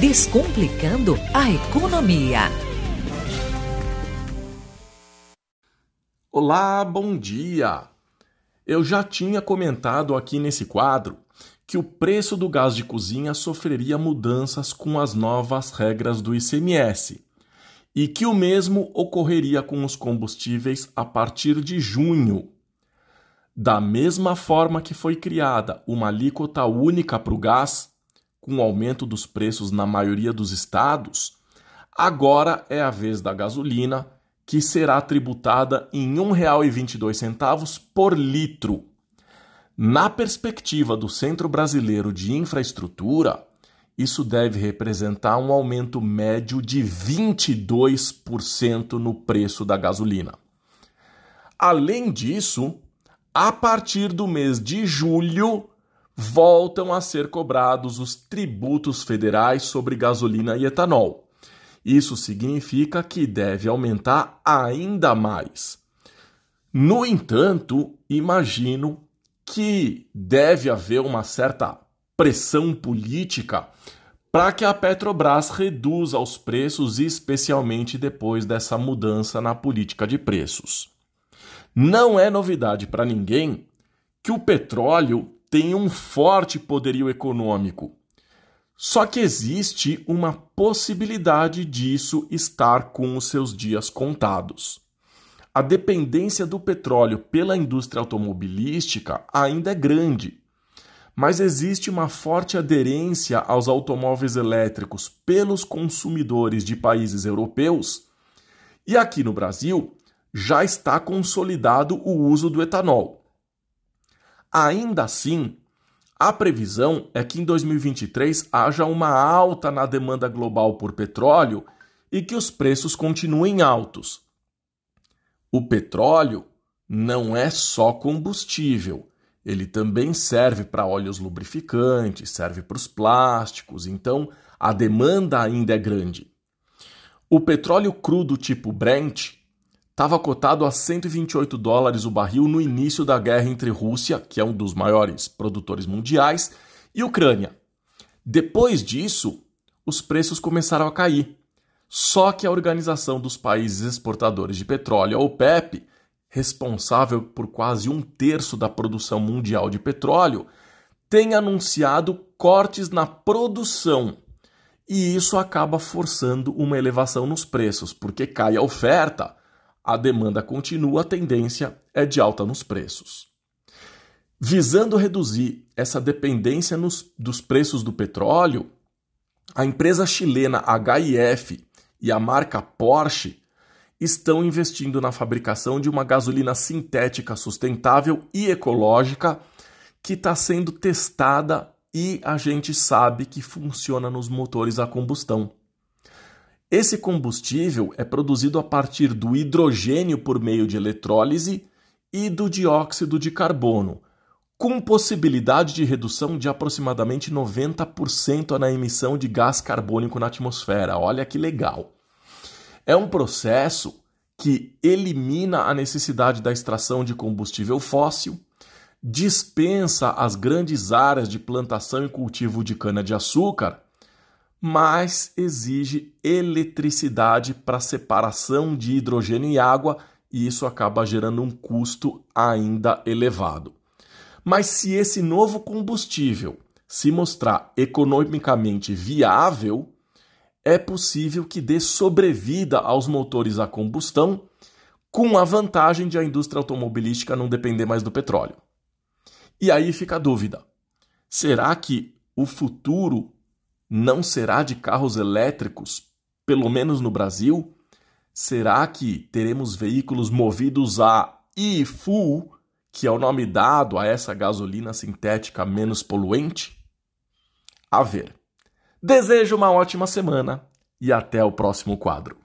Descomplicando a economia. Olá, bom dia! Eu já tinha comentado aqui nesse quadro que o preço do gás de cozinha sofreria mudanças com as novas regras do ICMS e que o mesmo ocorreria com os combustíveis a partir de junho. Da mesma forma que foi criada uma alíquota única para o gás, com o aumento dos preços na maioria dos estados, agora é a vez da gasolina, que será tributada em R$ 1,22 por litro. Na perspectiva do Centro Brasileiro de Infraestrutura, isso deve representar um aumento médio de 22% no preço da gasolina. Além disso, a partir do mês de julho, voltam a ser cobrados os tributos federais sobre gasolina e etanol. Isso significa que deve aumentar ainda mais. No entanto, imagino que deve haver uma certa pressão política para que a Petrobras reduza os preços, especialmente depois dessa mudança na política de preços. Não é novidade para ninguém que o petróleo tem um forte poderio econômico. Só que existe uma possibilidade disso estar com os seus dias contados. A dependência do petróleo pela indústria automobilística ainda é grande, mas existe uma forte aderência aos automóveis elétricos pelos consumidores de países europeus, e aqui no Brasil já está consolidado o uso do etanol. Ainda assim, a previsão é que em 2023 haja uma alta na demanda global por petróleo e que os preços continuem altos. O petróleo não é só combustível, ele também serve para óleos lubrificantes, serve para os plásticos, então a demanda ainda é grande. O petróleo crudo tipo Brent estava cotado a 128 dólares o barril no início da guerra entre Rússia, que é um dos maiores produtores mundiais, e Ucrânia. Depois disso, os preços começaram a cair. Só que a Organização dos Países Exportadores de Petróleo, a OPEP, responsável por quase um terço da produção mundial de petróleo, tem anunciado cortes na produção. E isso acaba forçando uma elevação nos preços, porque cai a oferta a demanda continua, a tendência é de alta nos preços. Visando reduzir essa dependência nos, dos preços do petróleo, a empresa chilena HIF e a marca Porsche estão investindo na fabricação de uma gasolina sintética sustentável e ecológica que está sendo testada e a gente sabe que funciona nos motores a combustão. Esse combustível é produzido a partir do hidrogênio por meio de eletrólise e do dióxido de carbono, com possibilidade de redução de aproximadamente 90% na emissão de gás carbônico na atmosfera. Olha que legal! É um processo que elimina a necessidade da extração de combustível fóssil, dispensa as grandes áreas de plantação e cultivo de cana-de-açúcar mas exige eletricidade para separação de hidrogênio e água, e isso acaba gerando um custo ainda elevado. Mas se esse novo combustível se mostrar economicamente viável, é possível que dê sobrevida aos motores a combustão, com a vantagem de a indústria automobilística não depender mais do petróleo. E aí fica a dúvida: será que o futuro não será de carros elétricos, pelo menos no Brasil? Será que teremos veículos movidos a e-fuel, que é o nome dado a essa gasolina sintética menos poluente? A ver. Desejo uma ótima semana e até o próximo quadro.